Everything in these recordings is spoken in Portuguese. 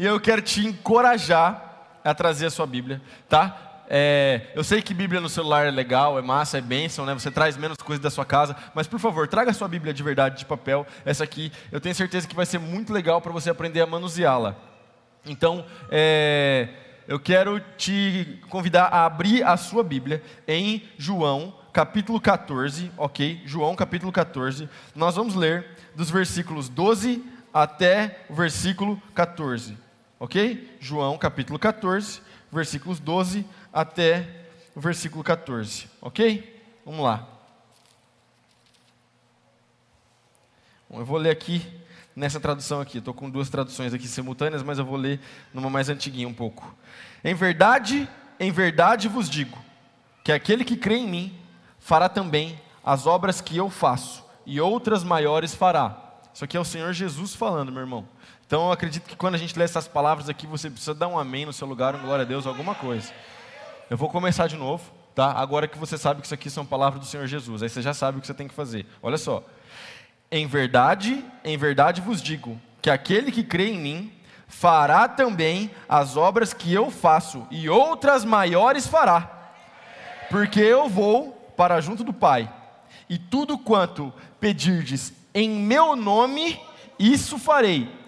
e eu quero te encorajar a trazer a sua Bíblia, tá? É, eu sei que Bíblia no celular é legal, é massa, é bênção, né? Você traz menos coisas da sua casa, mas por favor, traga a sua Bíblia de verdade de papel. Essa aqui, eu tenho certeza que vai ser muito legal para você aprender a manuseá-la. Então, é, eu quero te convidar a abrir a sua Bíblia em João, capítulo 14, ok? João, capítulo 14. Nós vamos ler dos versículos 12 até o versículo 14, ok? João, capítulo 14, versículos 12 até o versículo 14, ok? Vamos lá. Bom, eu vou ler aqui nessa tradução aqui. Estou com duas traduções aqui simultâneas, mas eu vou ler numa mais antiguinha um pouco. Em verdade, em verdade vos digo, que aquele que crê em mim fará também as obras que eu faço, e outras maiores fará. Isso aqui é o Senhor Jesus falando, meu irmão. Então eu acredito que quando a gente lê essas palavras aqui, você precisa dar um amém no seu lugar, um glória a Deus, alguma coisa. Eu vou começar de novo, tá? Agora que você sabe que isso aqui são palavras do Senhor Jesus, aí você já sabe o que você tem que fazer. Olha só. Em verdade, em verdade vos digo, que aquele que crê em mim fará também as obras que eu faço, e outras maiores fará. Porque eu vou para junto do Pai, e tudo quanto pedirdes em meu nome, isso farei,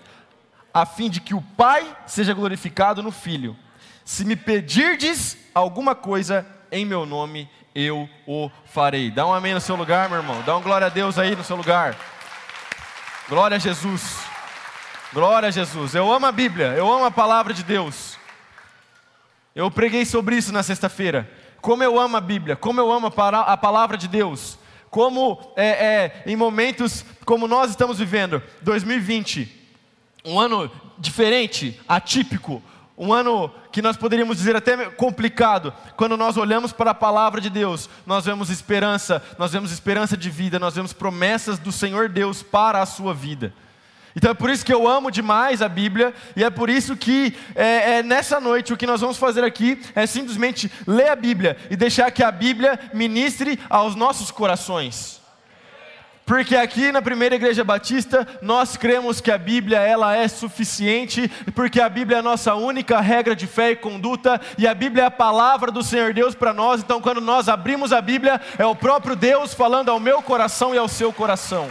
a fim de que o Pai seja glorificado no Filho. Se me pedirdes alguma coisa em meu nome, eu o farei. Dá um amém no seu lugar, meu irmão. Dá um glória a Deus aí no seu lugar. Glória a Jesus. Glória a Jesus. Eu amo a Bíblia, eu amo a palavra de Deus. Eu preguei sobre isso na sexta-feira. Como eu amo a Bíblia, como eu amo a palavra de Deus. Como é, é, em momentos como nós estamos vivendo, 2020, um ano diferente, atípico, um ano que nós poderíamos dizer até complicado, quando nós olhamos para a palavra de Deus, nós vemos esperança, nós vemos esperança de vida, nós vemos promessas do Senhor Deus para a sua vida. Então é por isso que eu amo demais a Bíblia, e é por isso que é, é, nessa noite o que nós vamos fazer aqui é simplesmente ler a Bíblia e deixar que a Bíblia ministre aos nossos corações. Porque aqui na primeira igreja batista, nós cremos que a Bíblia ela é suficiente, porque a Bíblia é a nossa única regra de fé e conduta, e a Bíblia é a palavra do Senhor Deus para nós. Então, quando nós abrimos a Bíblia, é o próprio Deus falando ao meu coração e ao seu coração.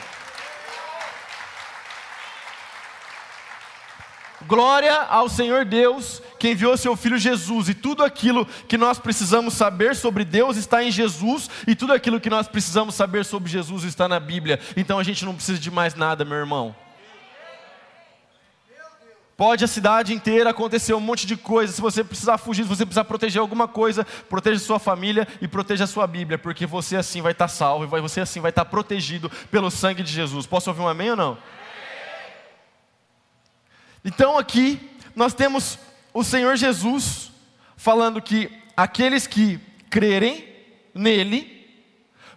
Glória ao Senhor Deus, que enviou seu Filho Jesus, e tudo aquilo que nós precisamos saber sobre Deus está em Jesus, e tudo aquilo que nós precisamos saber sobre Jesus está na Bíblia. Então a gente não precisa de mais nada, meu irmão. Pode a cidade inteira acontecer um monte de coisa. Se você precisar fugir, se você precisar proteger alguma coisa, proteja sua família e proteja a sua Bíblia, porque você assim vai estar salvo e você assim vai estar protegido pelo sangue de Jesus. Posso ouvir um amém ou não? Então aqui nós temos o Senhor Jesus falando que aqueles que crerem nele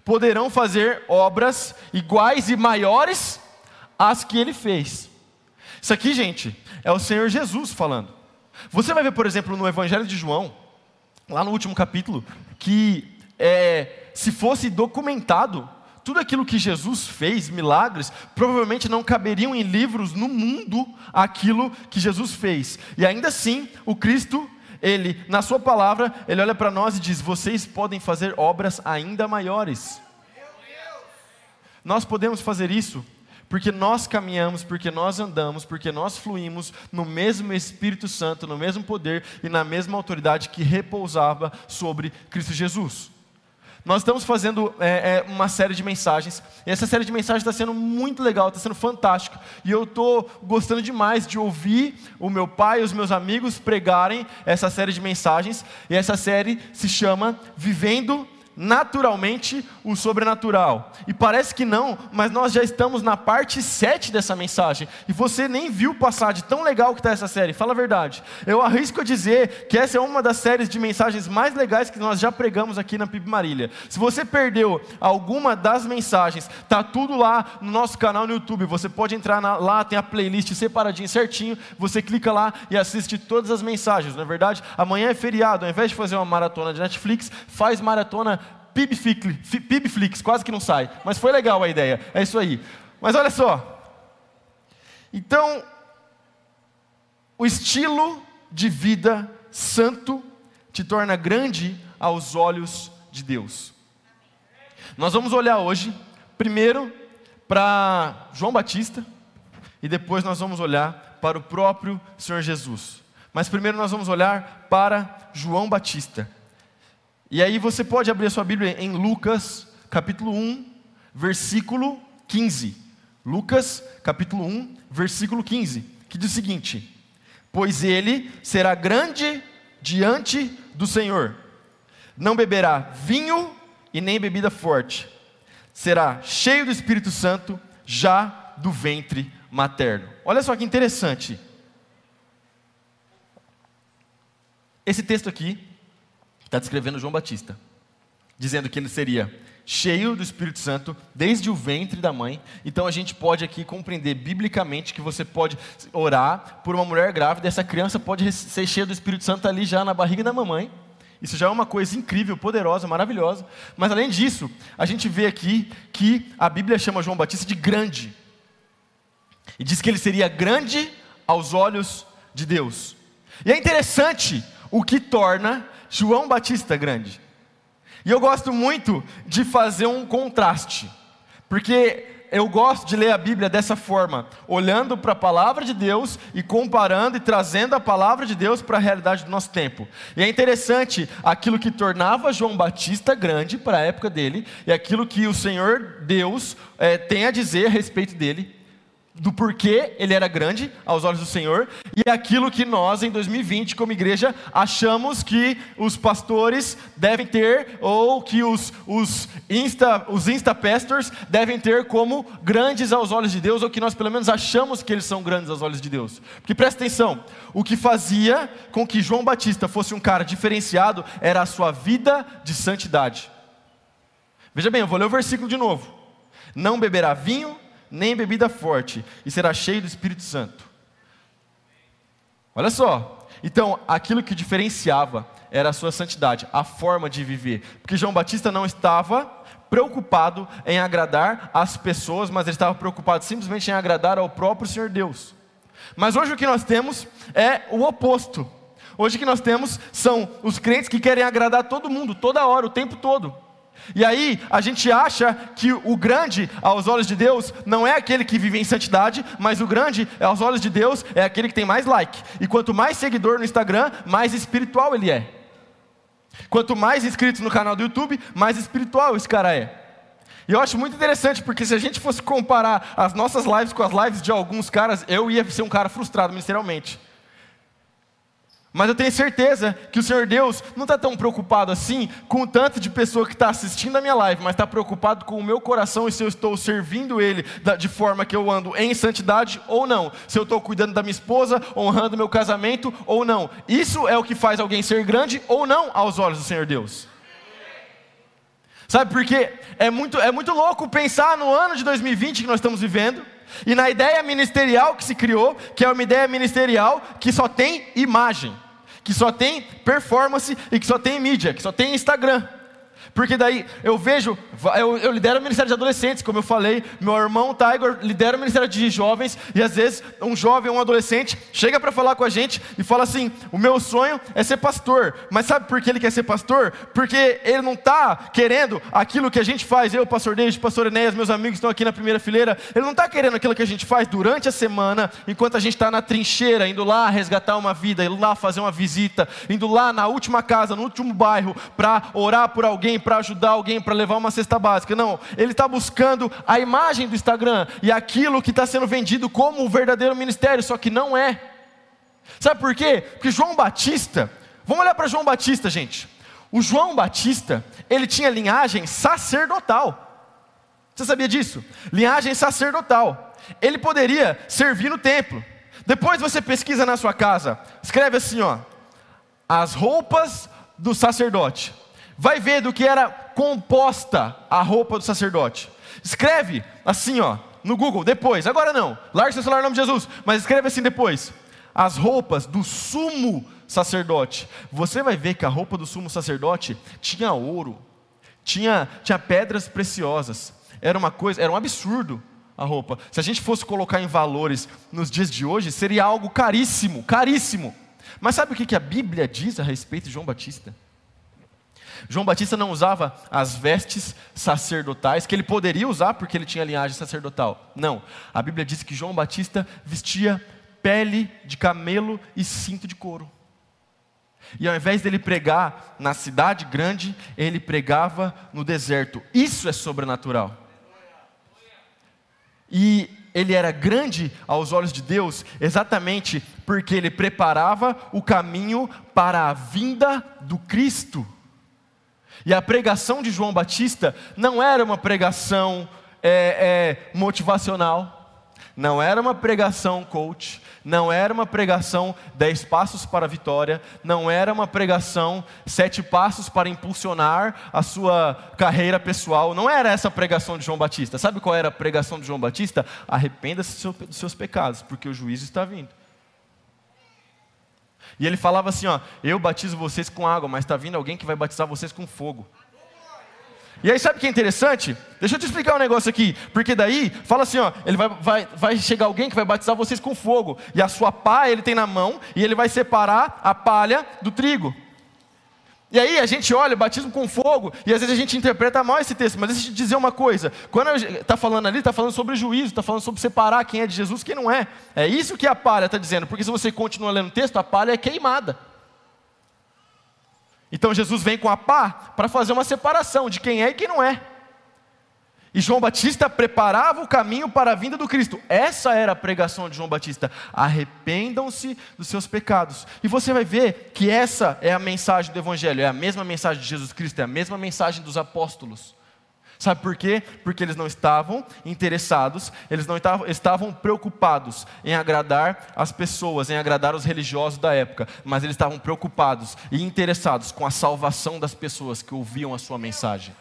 poderão fazer obras iguais e maiores às que ele fez. Isso aqui, gente, é o Senhor Jesus falando. Você vai ver, por exemplo, no Evangelho de João, lá no último capítulo, que é, se fosse documentado tudo aquilo que Jesus fez, milagres, provavelmente não caberiam em livros no mundo aquilo que Jesus fez. E ainda assim, o Cristo, ele, na sua palavra, ele olha para nós e diz: "Vocês podem fazer obras ainda maiores". Nós podemos fazer isso porque nós caminhamos, porque nós andamos, porque nós fluímos no mesmo Espírito Santo, no mesmo poder e na mesma autoridade que repousava sobre Cristo Jesus. Nós estamos fazendo é, é, uma série de mensagens, e essa série de mensagens está sendo muito legal, está sendo fantástico, e eu estou gostando demais de ouvir o meu pai e os meus amigos pregarem essa série de mensagens, e essa série se chama Vivendo naturalmente o sobrenatural. E parece que não, mas nós já estamos na parte 7 dessa mensagem. E você nem viu passar de tão legal que está essa série. Fala a verdade. Eu arrisco a dizer que essa é uma das séries de mensagens mais legais que nós já pregamos aqui na PIB Marília. Se você perdeu alguma das mensagens, tá tudo lá no nosso canal no YouTube. Você pode entrar na, lá, tem a playlist separadinho certinho. Você clica lá e assiste todas as mensagens. Na é verdade, amanhã é feriado. Ao invés de fazer uma maratona de Netflix, faz maratona Pibflix, quase que não sai, mas foi legal a ideia, é isso aí. Mas olha só, então, o estilo de vida santo te torna grande aos olhos de Deus. Nós vamos olhar hoje, primeiro, para João Batista, e depois nós vamos olhar para o próprio Senhor Jesus. Mas primeiro nós vamos olhar para João Batista. E aí você pode abrir a sua Bíblia em Lucas, capítulo 1, versículo 15. Lucas, capítulo 1, versículo 15, que diz o seguinte: Pois ele será grande diante do Senhor, não beberá vinho e nem bebida forte, será cheio do Espírito Santo já do ventre materno. Olha só que interessante. Esse texto aqui está descrevendo João Batista, dizendo que ele seria cheio do Espírito Santo desde o ventre da mãe. Então a gente pode aqui compreender biblicamente que você pode orar por uma mulher grávida, essa criança pode ser cheia do Espírito Santo ali já na barriga da mamãe. Isso já é uma coisa incrível, poderosa, maravilhosa. Mas além disso, a gente vê aqui que a Bíblia chama João Batista de grande. E diz que ele seria grande aos olhos de Deus. E é interessante o que torna João Batista grande. E eu gosto muito de fazer um contraste, porque eu gosto de ler a Bíblia dessa forma, olhando para a palavra de Deus e comparando e trazendo a palavra de Deus para a realidade do nosso tempo. E é interessante aquilo que tornava João Batista grande para a época dele e aquilo que o Senhor Deus é, tem a dizer a respeito dele do porquê ele era grande aos olhos do Senhor e aquilo que nós em 2020 como igreja achamos que os pastores devem ter ou que os os insta os insta pastors devem ter como grandes aos olhos de Deus ou que nós pelo menos achamos que eles são grandes aos olhos de Deus. Porque presta atenção, o que fazia com que João Batista fosse um cara diferenciado era a sua vida de santidade. Veja bem, eu vou ler o versículo de novo. Não beberá vinho nem bebida forte, e será cheio do Espírito Santo. Olha só. Então, aquilo que diferenciava era a sua santidade, a forma de viver. Porque João Batista não estava preocupado em agradar as pessoas, mas ele estava preocupado simplesmente em agradar ao próprio Senhor Deus. Mas hoje o que nós temos é o oposto. Hoje o que nós temos são os crentes que querem agradar todo mundo, toda hora, o tempo todo. E aí a gente acha que o grande aos olhos de Deus não é aquele que vive em santidade, mas o grande aos olhos de Deus é aquele que tem mais like. E quanto mais seguidor no Instagram, mais espiritual ele é. Quanto mais inscritos no canal do YouTube, mais espiritual esse cara é. E eu acho muito interessante, porque se a gente fosse comparar as nossas lives com as lives de alguns caras, eu ia ser um cara frustrado ministerialmente. Mas eu tenho certeza que o Senhor Deus não está tão preocupado assim com o tanto de pessoa que está assistindo a minha live, mas está preocupado com o meu coração e se eu estou servindo Ele de forma que eu ando em santidade ou não. Se eu estou cuidando da minha esposa, honrando meu casamento ou não. Isso é o que faz alguém ser grande ou não aos olhos do Senhor Deus. Sabe por quê? É muito, é muito louco pensar no ano de 2020 que nós estamos vivendo e na ideia ministerial que se criou, que é uma ideia ministerial que só tem imagem que só tem performance e que só tem mídia, que só tem Instagram. Porque daí eu vejo, eu, eu, lidero o Ministério de Adolescentes, como eu falei, meu irmão Tiger lidera o Ministério de Jovens, e às vezes um jovem um adolescente chega para falar com a gente e fala assim: o meu sonho é ser pastor. Mas sabe por que ele quer ser pastor? Porque ele não está querendo aquilo que a gente faz, eu, pastor David, pastor Enéas, meus amigos estão aqui na primeira fileira, ele não está querendo aquilo que a gente faz durante a semana, enquanto a gente está na trincheira, indo lá resgatar uma vida, indo lá fazer uma visita, indo lá na última casa, no último bairro, para orar por alguém, para ajudar alguém, para levar uma cesta básica. Não, ele está buscando a imagem do Instagram e aquilo que está sendo vendido como o verdadeiro ministério, só que não é. Sabe por quê? Porque João Batista, vamos olhar para João Batista, gente. O João Batista, ele tinha linhagem sacerdotal. Você sabia disso? Linhagem sacerdotal. Ele poderia servir no templo. Depois você pesquisa na sua casa, escreve assim, ó: as roupas do sacerdote vai ver do que era composta a roupa do sacerdote. Escreve assim, ó, no Google, depois, agora não, larga seu celular em nome de Jesus, mas escreve assim depois: as roupas do sumo sacerdote. Você vai ver que a roupa do sumo sacerdote tinha ouro, tinha, tinha pedras preciosas, era uma coisa, era um absurdo a roupa. Se a gente fosse colocar em valores nos dias de hoje, seria algo caríssimo, caríssimo. Mas sabe o que a Bíblia diz a respeito de João Batista? João Batista não usava as vestes sacerdotais, que ele poderia usar porque ele tinha linhagem sacerdotal. Não. A Bíblia diz que João Batista vestia pele de camelo e cinto de couro. E ao invés dele pregar na cidade grande, ele pregava no deserto. Isso é sobrenatural. E ele era grande aos olhos de Deus exatamente porque ele preparava o caminho para a vinda do Cristo. E a pregação de João Batista não era uma pregação é, é, motivacional, não era uma pregação coach, não era uma pregação dez passos para a vitória, não era uma pregação sete passos para impulsionar a sua carreira pessoal, não era essa a pregação de João Batista. Sabe qual era a pregação de João Batista? Arrependa-se dos seus pecados, porque o juízo está vindo. E ele falava assim: ó, eu batizo vocês com água, mas está vindo alguém que vai batizar vocês com fogo. E aí, sabe o que é interessante? Deixa eu te explicar um negócio aqui. Porque daí, fala assim: ó, ele vai, vai, vai chegar alguém que vai batizar vocês com fogo. E a sua pá ele tem na mão, e ele vai separar a palha do trigo. E aí a gente olha, batismo com fogo, e às vezes a gente interpreta mal esse texto, mas deixa eu te dizer uma coisa: quando está falando ali, está falando sobre juízo, está falando sobre separar quem é de Jesus e quem não é. É isso que a palha está dizendo, porque se você continua lendo o texto, a palha é queimada. Então Jesus vem com a pá para fazer uma separação de quem é e quem não é. E João Batista preparava o caminho para a vinda do Cristo. Essa era a pregação de João Batista. Arrependam-se dos seus pecados. E você vai ver que essa é a mensagem do Evangelho, é a mesma mensagem de Jesus Cristo, é a mesma mensagem dos apóstolos. Sabe por quê? Porque eles não estavam interessados, eles não estavam, preocupados em agradar as pessoas, em agradar os religiosos da época, mas eles estavam preocupados e interessados com a salvação das pessoas que ouviam a sua mensagem.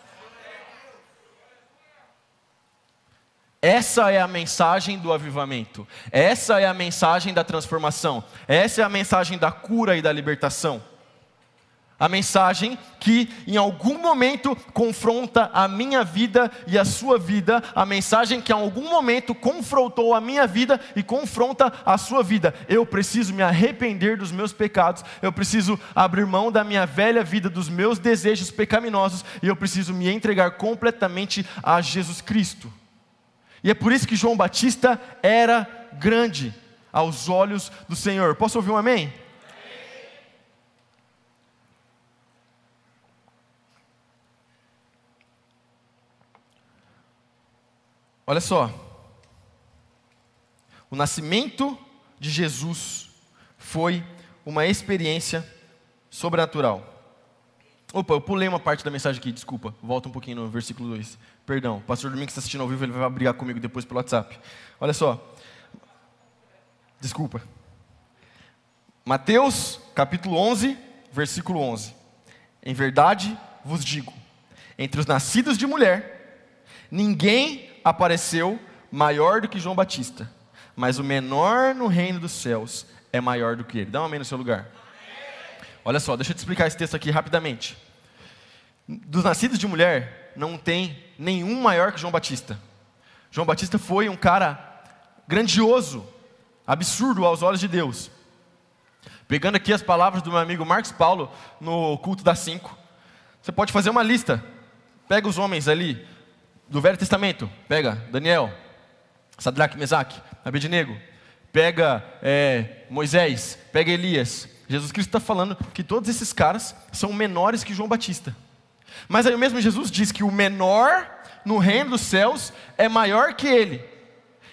Essa é a mensagem do avivamento, essa é a mensagem da transformação, essa é a mensagem da cura e da libertação. A mensagem que em algum momento confronta a minha vida e a sua vida, a mensagem que em algum momento confrontou a minha vida e confronta a sua vida. Eu preciso me arrepender dos meus pecados, eu preciso abrir mão da minha velha vida, dos meus desejos pecaminosos e eu preciso me entregar completamente a Jesus Cristo. E é por isso que João Batista era grande aos olhos do Senhor. Posso ouvir um amém? Olha só. O nascimento de Jesus foi uma experiência sobrenatural. Opa, eu pulei uma parte da mensagem aqui, desculpa. Volta um pouquinho no versículo 2. Perdão, o pastor Domingos está assistindo ao vivo, ele vai brigar comigo depois pelo WhatsApp. Olha só. Desculpa. Mateus, capítulo 11, versículo 11. Em verdade vos digo: entre os nascidos de mulher, ninguém apareceu maior do que João Batista, mas o menor no reino dos céus é maior do que ele. Dá um amém no seu lugar. Olha só, deixa eu te explicar esse texto aqui rapidamente. Dos nascidos de mulher, não tem nenhum maior que João Batista. João Batista foi um cara grandioso, absurdo aos olhos de Deus. Pegando aqui as palavras do meu amigo Marcos Paulo no culto das cinco, você pode fazer uma lista. Pega os homens ali do Velho Testamento, pega Daniel, Sadraque, Mesaque, Abednego, pega é, Moisés, pega Elias. Jesus Cristo está falando que todos esses caras são menores que João Batista. Mas aí mesmo Jesus diz que o menor no reino dos céus é maior que ele.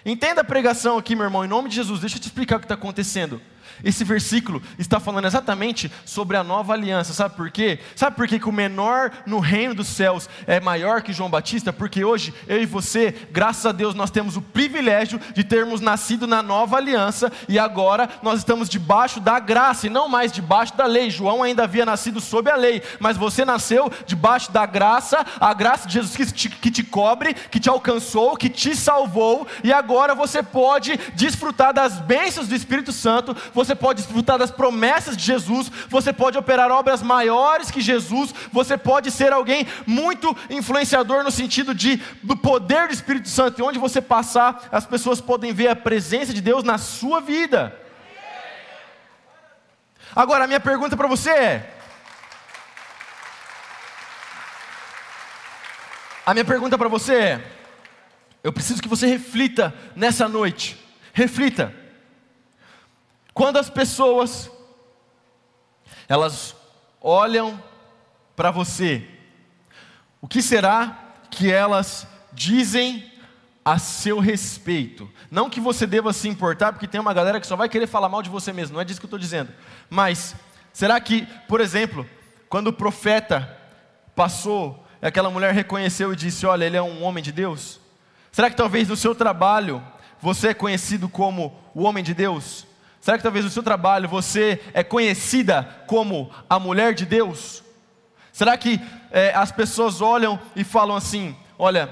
Entenda a pregação aqui, meu irmão, em nome de Jesus. Deixa eu te explicar o que está acontecendo. Esse versículo está falando exatamente sobre a nova aliança. Sabe por quê? Sabe por quê que o menor no reino dos céus é maior que João Batista? Porque hoje, eu e você, graças a Deus, nós temos o privilégio de termos nascido na nova aliança e agora nós estamos debaixo da graça e não mais debaixo da lei. João ainda havia nascido sob a lei, mas você nasceu debaixo da graça, a graça de Jesus que te, que te cobre, que te alcançou, que te salvou e agora você pode desfrutar das bênçãos do Espírito Santo você pode desfrutar das promessas de Jesus, você pode operar obras maiores que Jesus, você pode ser alguém muito influenciador no sentido de do poder do Espírito Santo, e onde você passar, as pessoas podem ver a presença de Deus na sua vida. Agora, a minha pergunta para você é: A minha pergunta para você é: eu preciso que você reflita nessa noite. Reflita. Quando as pessoas elas olham para você, o que será que elas dizem a seu respeito? Não que você deva se importar, porque tem uma galera que só vai querer falar mal de você mesmo, não é disso que eu estou dizendo. Mas, será que, por exemplo, quando o profeta passou, aquela mulher reconheceu e disse: Olha, ele é um homem de Deus? Será que talvez no seu trabalho você é conhecido como o homem de Deus? Será que talvez no seu trabalho você é conhecida como a mulher de Deus? Será que é, as pessoas olham e falam assim: olha,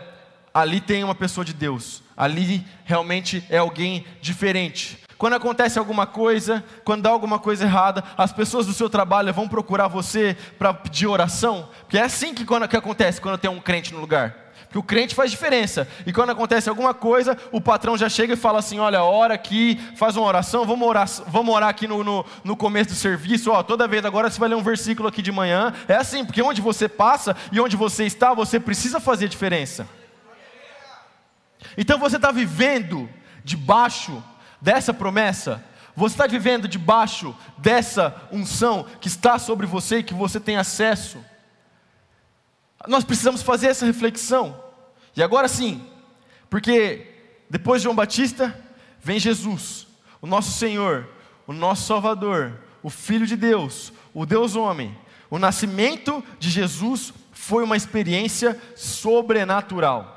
ali tem uma pessoa de Deus, ali realmente é alguém diferente. Quando acontece alguma coisa, quando dá alguma coisa errada, as pessoas do seu trabalho vão procurar você para pedir oração, porque é assim que, quando, que acontece quando tem um crente no lugar. Porque o crente faz diferença. E quando acontece alguma coisa, o patrão já chega e fala assim: olha, ora aqui, faz uma oração, vamos orar, vamos orar aqui no, no, no começo do serviço. Ó, toda vez agora você vai ler um versículo aqui de manhã. É assim, porque onde você passa e onde você está, você precisa fazer diferença. Então você está vivendo debaixo dessa promessa. Você está vivendo debaixo dessa unção que está sobre você e que você tem acesso. Nós precisamos fazer essa reflexão. E agora sim, porque depois de João Batista, vem Jesus, o nosso Senhor, o nosso Salvador, o Filho de Deus, o Deus homem. O nascimento de Jesus foi uma experiência sobrenatural.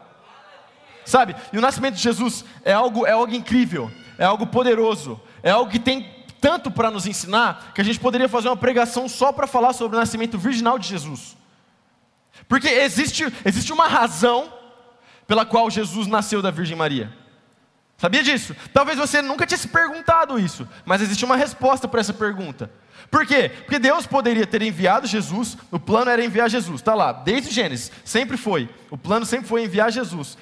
Sabe? E o nascimento de Jesus é algo, é algo incrível, é algo poderoso, é algo que tem tanto para nos ensinar que a gente poderia fazer uma pregação só para falar sobre o nascimento virginal de Jesus. Porque existe, existe uma razão pela qual Jesus nasceu da Virgem Maria. Sabia disso? Talvez você nunca tinha se perguntado isso, mas existe uma resposta para essa pergunta. Por quê? Porque Deus poderia ter enviado Jesus, o plano era enviar Jesus, está lá, desde Gênesis, sempre foi. O plano sempre foi enviar Jesus.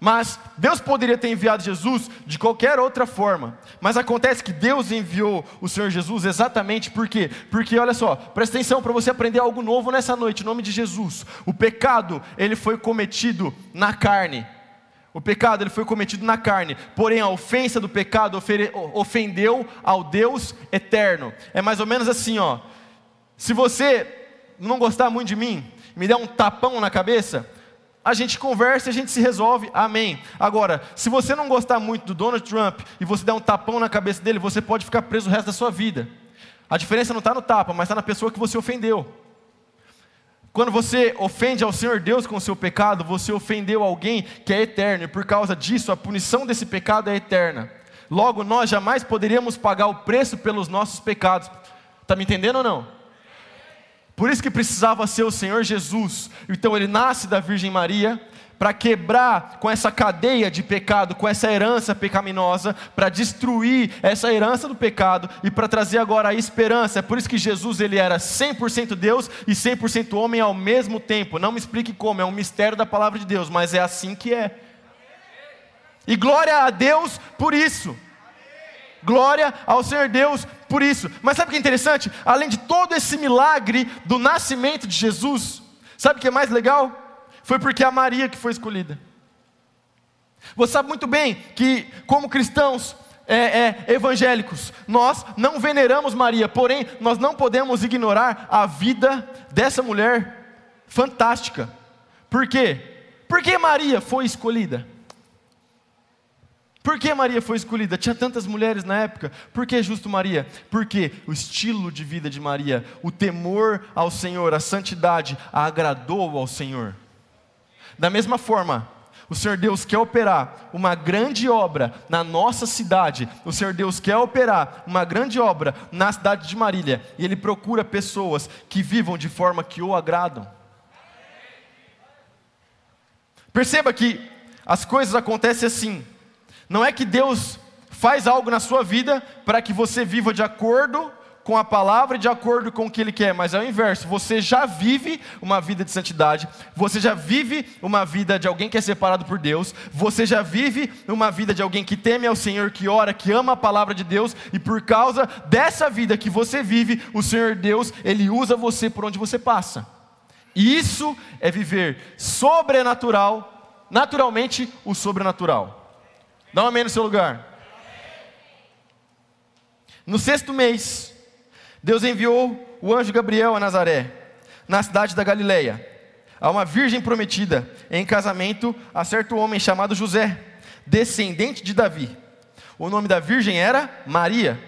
Mas Deus poderia ter enviado Jesus de qualquer outra forma. Mas acontece que Deus enviou o Senhor Jesus exatamente por quê? Porque olha só, presta atenção para você aprender algo novo nessa noite, em nome de Jesus. O pecado, ele foi cometido na carne. O pecado ele foi cometido na carne, porém a ofensa do pecado ofendeu ao Deus eterno. É mais ou menos assim, ó. Se você não gostar muito de mim, me der um tapão na cabeça, a gente conversa e a gente se resolve, amém. Agora, se você não gostar muito do Donald Trump e você der um tapão na cabeça dele, você pode ficar preso o resto da sua vida. A diferença não está no tapa, mas está na pessoa que você ofendeu. Quando você ofende ao Senhor Deus com o seu pecado, você ofendeu alguém que é eterno, e por causa disso, a punição desse pecado é eterna. Logo, nós jamais poderíamos pagar o preço pelos nossos pecados. Está me entendendo ou não? Por isso que precisava ser o Senhor Jesus. Então ele nasce da Virgem Maria para quebrar com essa cadeia de pecado, com essa herança pecaminosa, para destruir essa herança do pecado e para trazer agora a esperança. É por isso que Jesus ele era 100% Deus e 100% homem ao mesmo tempo. Não me explique como, é um mistério da palavra de Deus, mas é assim que é. E glória a Deus por isso. Glória ao Senhor Deus por isso. Mas sabe o que é interessante? Além de todo esse milagre do nascimento de Jesus, sabe o que é mais legal? Foi porque é a Maria que foi escolhida. Você sabe muito bem que, como cristãos é, é, evangélicos, nós não veneramos Maria, porém, nós não podemos ignorar a vida dessa mulher fantástica. Por quê? Porque Maria foi escolhida. Por que Maria foi escolhida? Tinha tantas mulheres na época. Por que justo Maria? Porque o estilo de vida de Maria, o temor ao Senhor, a santidade, a agradou ao Senhor. Da mesma forma, o Senhor Deus quer operar uma grande obra na nossa cidade. O Senhor Deus quer operar uma grande obra na cidade de Marília. E Ele procura pessoas que vivam de forma que o agradam. Perceba que as coisas acontecem assim. Não é que Deus faz algo na sua vida para que você viva de acordo com a palavra e de acordo com o que Ele quer, mas é o inverso. Você já vive uma vida de santidade, você já vive uma vida de alguém que é separado por Deus, você já vive uma vida de alguém que teme ao Senhor, que ora, que ama a palavra de Deus, e por causa dessa vida que você vive, o Senhor Deus, Ele usa você por onde você passa. E isso é viver sobrenatural, naturalmente o sobrenatural. Dá um amém no seu lugar. No sexto mês, Deus enviou o anjo Gabriel a Nazaré, na cidade da Galileia, a uma virgem prometida em casamento a certo homem chamado José, descendente de Davi. O nome da virgem era Maria.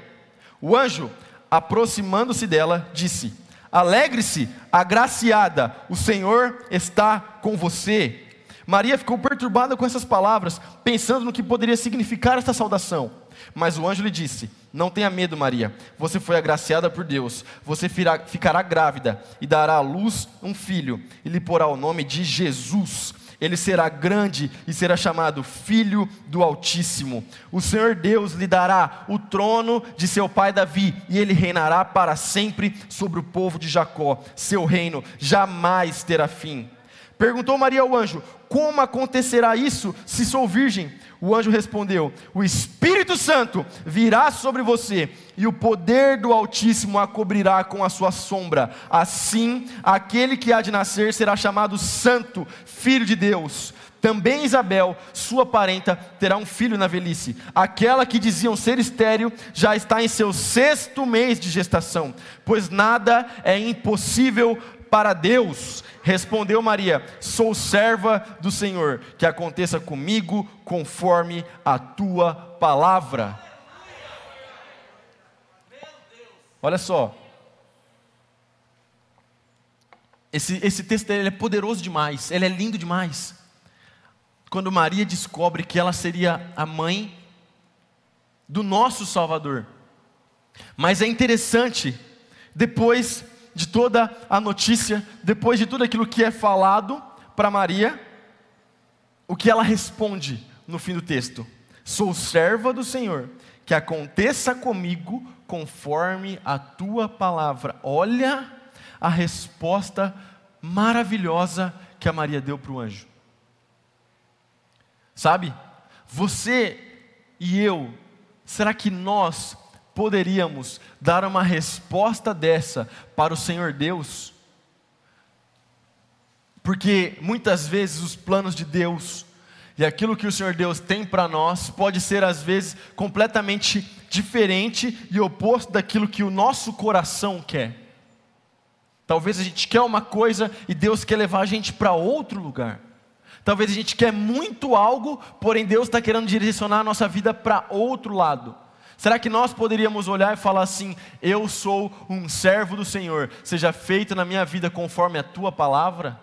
O anjo, aproximando-se dela, disse: Alegre-se, agraciada, o Senhor está com você. Maria ficou perturbada com essas palavras, pensando no que poderia significar esta saudação. Mas o anjo lhe disse: Não tenha medo, Maria. Você foi agraciada por Deus. Você ficará grávida e dará à luz um filho, e lhe porá o nome de Jesus. Ele será grande e será chamado Filho do Altíssimo. O Senhor Deus lhe dará o trono de seu pai Davi, e ele reinará para sempre sobre o povo de Jacó. Seu reino jamais terá fim. Perguntou Maria ao anjo: Como acontecerá isso se sou virgem? O anjo respondeu: O Espírito Santo virá sobre você, e o poder do Altíssimo a cobrirá com a sua sombra. Assim, aquele que há de nascer será chamado Santo, Filho de Deus. Também Isabel, sua parenta, terá um filho na velhice. Aquela que diziam ser estéril já está em seu sexto mês de gestação, pois nada é impossível para Deus. Respondeu Maria: Sou serva do Senhor, que aconteça comigo conforme a tua palavra. Olha só. Esse, esse texto ele é poderoso demais, ele é lindo demais. Quando Maria descobre que ela seria a mãe do nosso Salvador. Mas é interessante, depois de toda a notícia, depois de tudo aquilo que é falado para Maria, o que ela responde no fim do texto? Sou serva do Senhor, que aconteça comigo conforme a tua palavra. Olha a resposta maravilhosa que a Maria deu para o anjo. Sabe, você e eu, será que nós poderíamos dar uma resposta dessa para o Senhor Deus? Porque muitas vezes os planos de Deus e aquilo que o Senhor Deus tem para nós pode ser às vezes completamente diferente e oposto daquilo que o nosso coração quer. Talvez a gente quer uma coisa e Deus quer levar a gente para outro lugar. Talvez a gente quer muito algo, porém Deus está querendo direcionar a nossa vida para outro lado. Será que nós poderíamos olhar e falar assim: Eu sou um servo do Senhor, seja feito na minha vida conforme a tua palavra?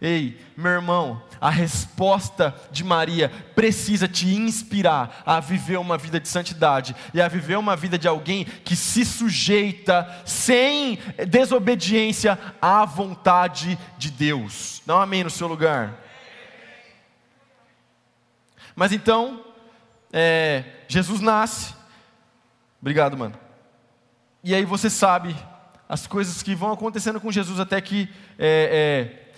Ei, meu irmão, a resposta de Maria precisa te inspirar a viver uma vida de santidade e a viver uma vida de alguém que se sujeita sem desobediência à vontade de Deus. Dá um amém no seu lugar. Mas então, é, Jesus nasce. Obrigado, mano. E aí você sabe as coisas que vão acontecendo com Jesus até que é, é,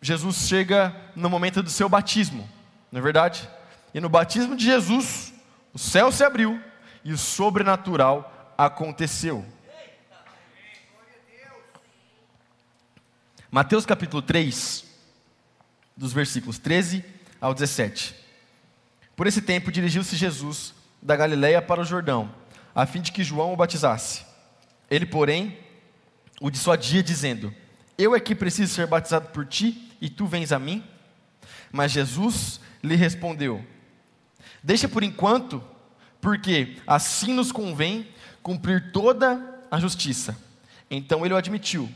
Jesus chega no momento do seu batismo, não é verdade? E no batismo de Jesus, o céu se abriu e o sobrenatural aconteceu. Mateus capítulo 3, dos versículos 13 ao 17. Por esse tempo dirigiu-se Jesus da Galiléia para o Jordão, a fim de que João o batizasse. Ele, porém, o dissuadia, dizendo: Eu é que preciso ser batizado por ti, e tu vens a mim? Mas Jesus lhe respondeu: Deixa por enquanto, porque assim nos convém cumprir toda a justiça. Então ele o admitiu.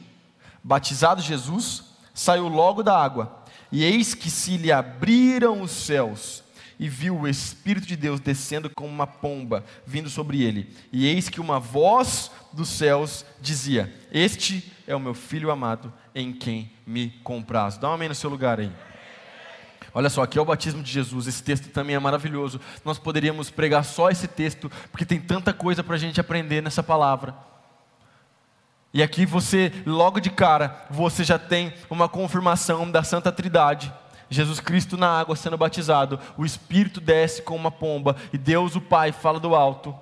Batizado Jesus, saiu logo da água, e eis que se lhe abriram os céus e viu o Espírito de Deus descendo como uma pomba, vindo sobre ele. E eis que uma voz dos céus dizia: Este é o meu filho amado, em quem me compraz. Dá um amém no seu lugar aí. Olha só, aqui é o batismo de Jesus. Esse texto também é maravilhoso. Nós poderíamos pregar só esse texto, porque tem tanta coisa para a gente aprender nessa palavra. E aqui você, logo de cara, você já tem uma confirmação da Santa Trindade. Jesus Cristo na água sendo batizado, o Espírito desce com uma pomba e Deus o Pai fala do alto.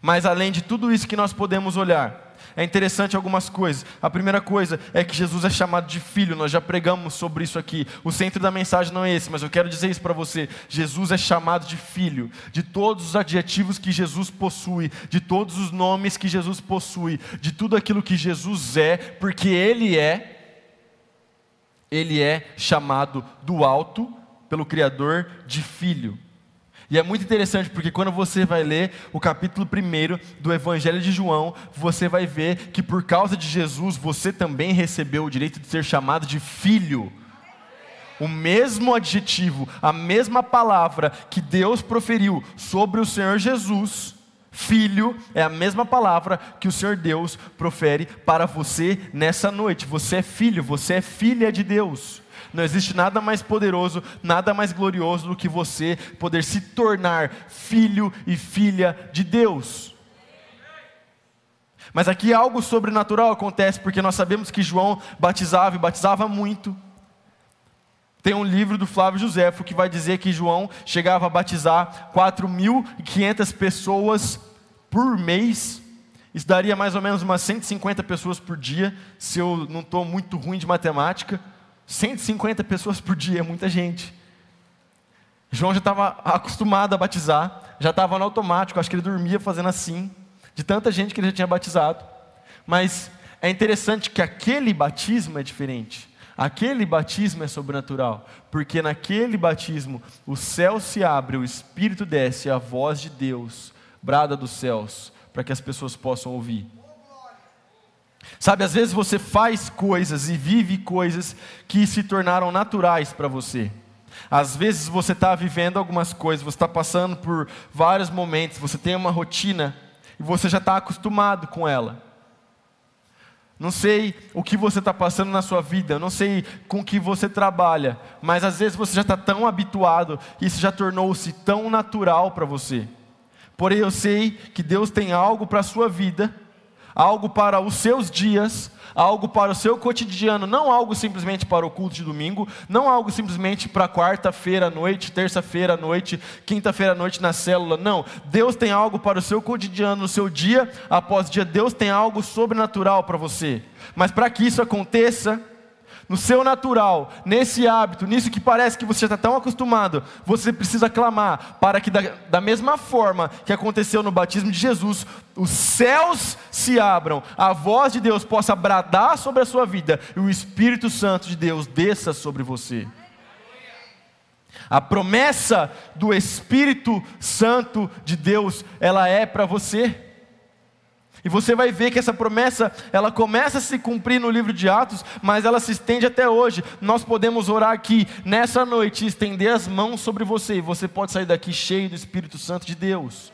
Mas além de tudo isso que nós podemos olhar, é interessante algumas coisas. A primeira coisa é que Jesus é chamado de filho, nós já pregamos sobre isso aqui. O centro da mensagem não é esse, mas eu quero dizer isso para você. Jesus é chamado de filho, de todos os adjetivos que Jesus possui, de todos os nomes que Jesus possui, de tudo aquilo que Jesus é, porque Ele é, Ele é chamado do alto pelo Criador de filho. E é muito interessante porque quando você vai ler o capítulo 1 do Evangelho de João, você vai ver que por causa de Jesus você também recebeu o direito de ser chamado de filho. O mesmo adjetivo, a mesma palavra que Deus proferiu sobre o Senhor Jesus, filho, é a mesma palavra que o Senhor Deus profere para você nessa noite. Você é filho, você é filha de Deus. Não existe nada mais poderoso, nada mais glorioso do que você poder se tornar filho e filha de Deus. Mas aqui algo sobrenatural acontece, porque nós sabemos que João batizava e batizava muito. Tem um livro do Flávio Josefo que vai dizer que João chegava a batizar 4.500 pessoas por mês. Isso daria mais ou menos umas 150 pessoas por dia, se eu não estou muito ruim de matemática. 150 pessoas por dia, é muita gente. João já estava acostumado a batizar, já estava no automático, acho que ele dormia fazendo assim, de tanta gente que ele já tinha batizado. Mas é interessante que aquele batismo é diferente. Aquele batismo é sobrenatural, porque naquele batismo o céu se abre, o Espírito desce, a voz de Deus brada dos céus, para que as pessoas possam ouvir. Sabe, às vezes você faz coisas e vive coisas que se tornaram naturais para você. Às vezes você está vivendo algumas coisas, você está passando por vários momentos, você tem uma rotina e você já está acostumado com ela. Não sei o que você está passando na sua vida, não sei com que você trabalha, mas às vezes você já está tão habituado, isso já tornou-se tão natural para você. Porém, eu sei que Deus tem algo para a sua vida algo para os seus dias, algo para o seu cotidiano, não algo simplesmente para o culto de domingo, não algo simplesmente para quarta-feira à noite, terça-feira à noite, quinta-feira à noite na célula, não. Deus tem algo para o seu cotidiano, no seu dia após dia, Deus tem algo sobrenatural para você. Mas para que isso aconteça, no seu natural, nesse hábito, nisso que parece que você está tão acostumado, você precisa clamar para que, da, da mesma forma que aconteceu no batismo de Jesus, os céus se abram, a voz de Deus possa bradar sobre a sua vida e o Espírito Santo de Deus desça sobre você. A promessa do Espírito Santo de Deus, ela é para você. E você vai ver que essa promessa, ela começa a se cumprir no livro de Atos, mas ela se estende até hoje. Nós podemos orar aqui nessa noite, estender as mãos sobre você, e você pode sair daqui cheio do Espírito Santo de Deus.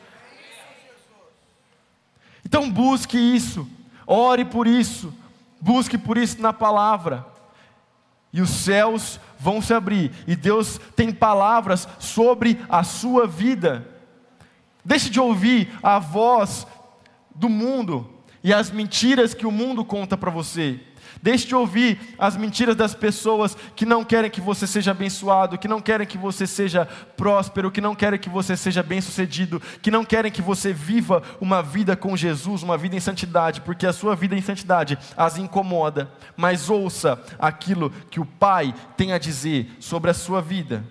Então busque isso, ore por isso, busque por isso na palavra. E os céus vão se abrir, e Deus tem palavras sobre a sua vida. Deixe de ouvir a voz do mundo e as mentiras que o mundo conta para você. Deixe de ouvir as mentiras das pessoas que não querem que você seja abençoado, que não querem que você seja próspero, que não querem que você seja bem-sucedido, que não querem que você viva uma vida com Jesus, uma vida em santidade, porque a sua vida em santidade as incomoda. Mas ouça aquilo que o Pai tem a dizer sobre a sua vida.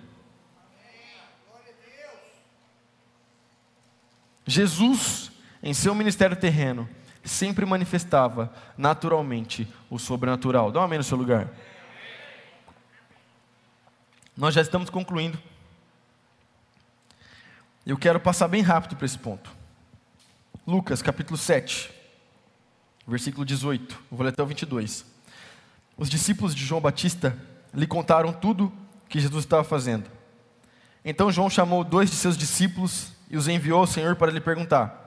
Jesus em seu ministério terreno, sempre manifestava naturalmente o sobrenatural. Dá um amém no seu lugar. Nós já estamos concluindo. Eu quero passar bem rápido para esse ponto. Lucas capítulo 7, versículo 18, vou ler até o 22. Os discípulos de João Batista lhe contaram tudo que Jesus estava fazendo. Então João chamou dois de seus discípulos e os enviou ao Senhor para lhe perguntar: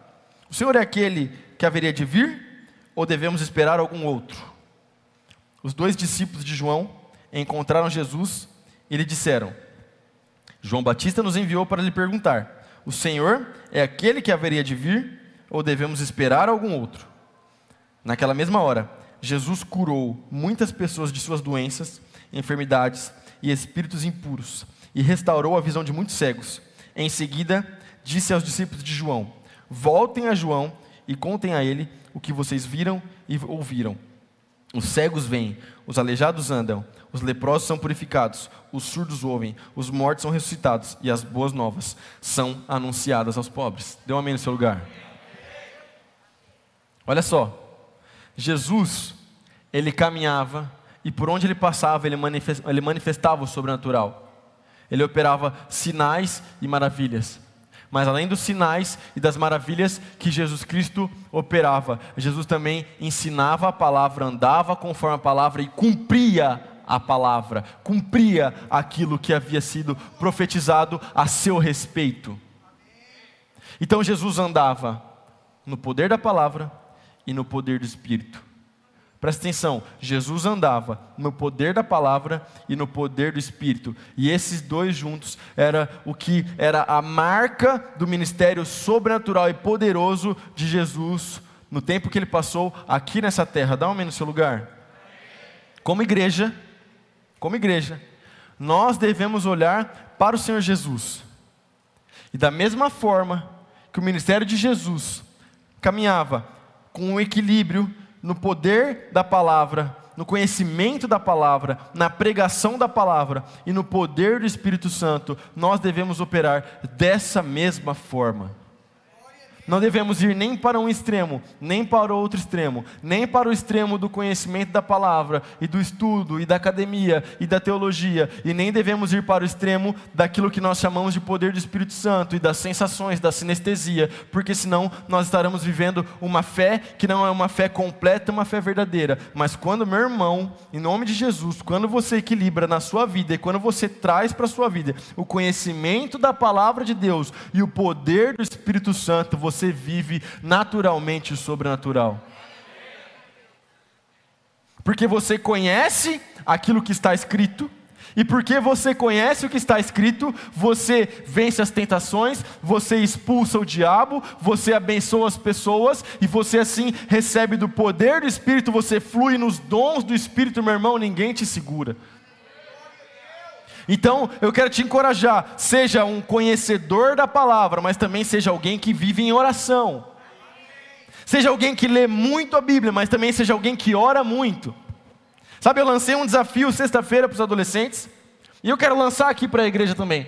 o Senhor é aquele que haveria de vir ou devemos esperar algum outro? Os dois discípulos de João encontraram Jesus E lhe disseram: João Batista nos enviou para lhe perguntar: O Senhor é aquele que haveria de vir, ou devemos esperar algum outro? Naquela mesma hora, Jesus curou muitas pessoas de suas doenças, enfermidades e espíritos impuros, e restaurou a visão de muitos cegos. Em seguida, disse aos discípulos de João: Voltem a João e contem a ele o que vocês viram e ouviram. Os cegos vêm, os aleijados andam, os leprosos são purificados, os surdos ouvem, os mortos são ressuscitados e as boas novas são anunciadas aos pobres. Dê um amém no seu lugar. Olha só, Jesus, ele caminhava e por onde ele passava, ele manifestava o sobrenatural. Ele operava sinais e maravilhas. Mas além dos sinais e das maravilhas que Jesus Cristo operava, Jesus também ensinava a palavra, andava conforme a palavra e cumpria a palavra, cumpria aquilo que havia sido profetizado a seu respeito. Então Jesus andava no poder da palavra e no poder do Espírito. Presta atenção, Jesus andava no poder da palavra e no poder do Espírito, e esses dois juntos era o que era a marca do ministério sobrenatural e poderoso de Jesus no tempo que ele passou aqui nessa terra. Dá um no seu lugar. Como igreja, como igreja, nós devemos olhar para o Senhor Jesus. E da mesma forma que o ministério de Jesus caminhava com um equilíbrio no poder da palavra, no conhecimento da palavra, na pregação da palavra e no poder do Espírito Santo, nós devemos operar dessa mesma forma. Não devemos ir nem para um extremo, nem para outro extremo, nem para o extremo do conhecimento da palavra e do estudo e da academia e da teologia, e nem devemos ir para o extremo daquilo que nós chamamos de poder do Espírito Santo e das sensações, da sinestesia, porque senão nós estaremos vivendo uma fé que não é uma fé completa, uma fé verdadeira. Mas quando, meu irmão, em nome de Jesus, quando você equilibra na sua vida e quando você traz para a sua vida o conhecimento da palavra de Deus e o poder do Espírito Santo, você você vive naturalmente o sobrenatural. Porque você conhece aquilo que está escrito, e porque você conhece o que está escrito, você vence as tentações, você expulsa o diabo, você abençoa as pessoas, e você assim recebe do poder do Espírito, você flui nos dons do Espírito, meu irmão, ninguém te segura. Então, eu quero te encorajar, seja um conhecedor da palavra, mas também seja alguém que vive em oração. Seja alguém que lê muito a Bíblia, mas também seja alguém que ora muito. Sabe, eu lancei um desafio sexta-feira para os adolescentes, e eu quero lançar aqui para a igreja também.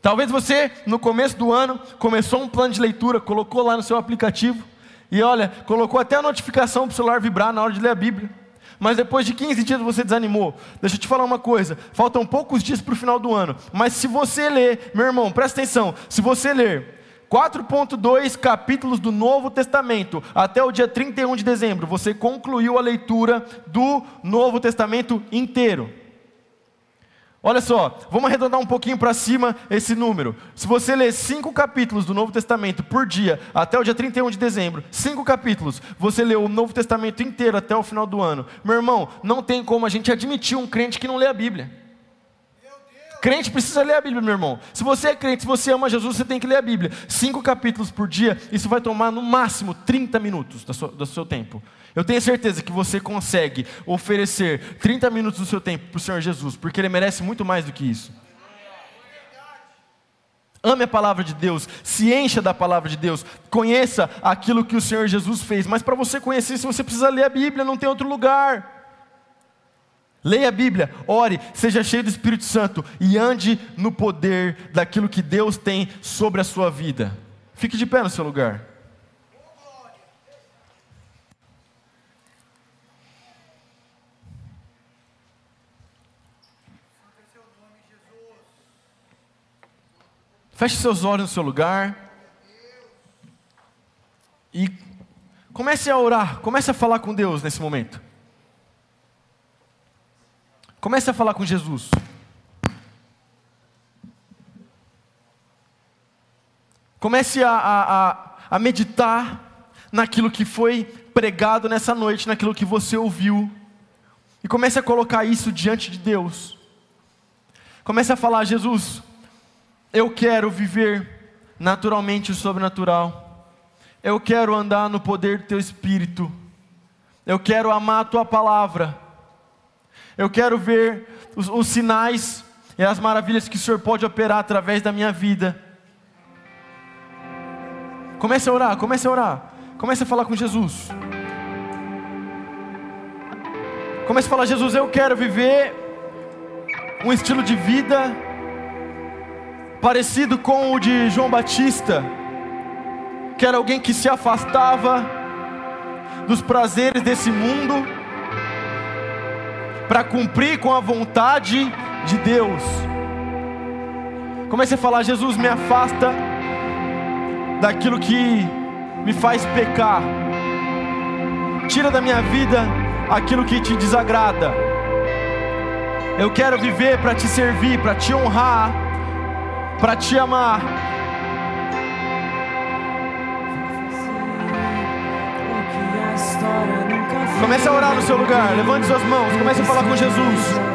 Talvez você, no começo do ano, começou um plano de leitura, colocou lá no seu aplicativo, e olha, colocou até a notificação para o celular vibrar na hora de ler a Bíblia mas depois de 15 dias você desanimou. Deixa eu te falar uma coisa: faltam poucos dias para o final do ano, mas se você ler, meu irmão, presta atenção, se você ler 4.2 capítulos do Novo Testamento até o dia 31 de dezembro, você concluiu a leitura do Novo Testamento inteiro. Olha só, vamos arredondar um pouquinho para cima esse número. Se você ler cinco capítulos do Novo Testamento por dia, até o dia 31 de dezembro, cinco capítulos, você leu o Novo Testamento inteiro até o final do ano. Meu irmão, não tem como a gente admitir um crente que não lê a Bíblia. Crente precisa ler a Bíblia, meu irmão. Se você é crente, se você ama Jesus, você tem que ler a Bíblia. Cinco capítulos por dia, isso vai tomar no máximo 30 minutos do do seu tempo. Eu tenho certeza que você consegue oferecer 30 minutos do seu tempo para o Senhor Jesus, porque Ele merece muito mais do que isso. Ame a palavra de Deus, se encha da palavra de Deus, conheça aquilo que o Senhor Jesus fez, mas para você conhecer isso, você precisa ler a Bíblia, não tem outro lugar. Leia a Bíblia, ore, seja cheio do Espírito Santo e ande no poder daquilo que Deus tem sobre a sua vida. Fique de pé no seu lugar. Feche seus olhos no seu lugar. E comece a orar, comece a falar com Deus nesse momento. Comece a falar com Jesus. Comece a, a, a, a meditar naquilo que foi pregado nessa noite, naquilo que você ouviu. E comece a colocar isso diante de Deus. Comece a falar: Jesus, eu quero viver naturalmente o sobrenatural. Eu quero andar no poder do teu espírito. Eu quero amar a tua palavra. Eu quero ver os, os sinais e as maravilhas que o Senhor pode operar através da minha vida. Comece a orar, comece a orar. Comece a falar com Jesus. Comece a falar, Jesus, eu quero viver um estilo de vida parecido com o de João Batista, que era alguém que se afastava dos prazeres desse mundo para cumprir com a vontade de Deus. Comece a falar, Jesus, me afasta daquilo que me faz pecar. Tira da minha vida aquilo que te desagrada. Eu quero viver para te servir, para te honrar, para te amar. Comece a orar no seu lugar, levante suas mãos, comece a falar com Jesus.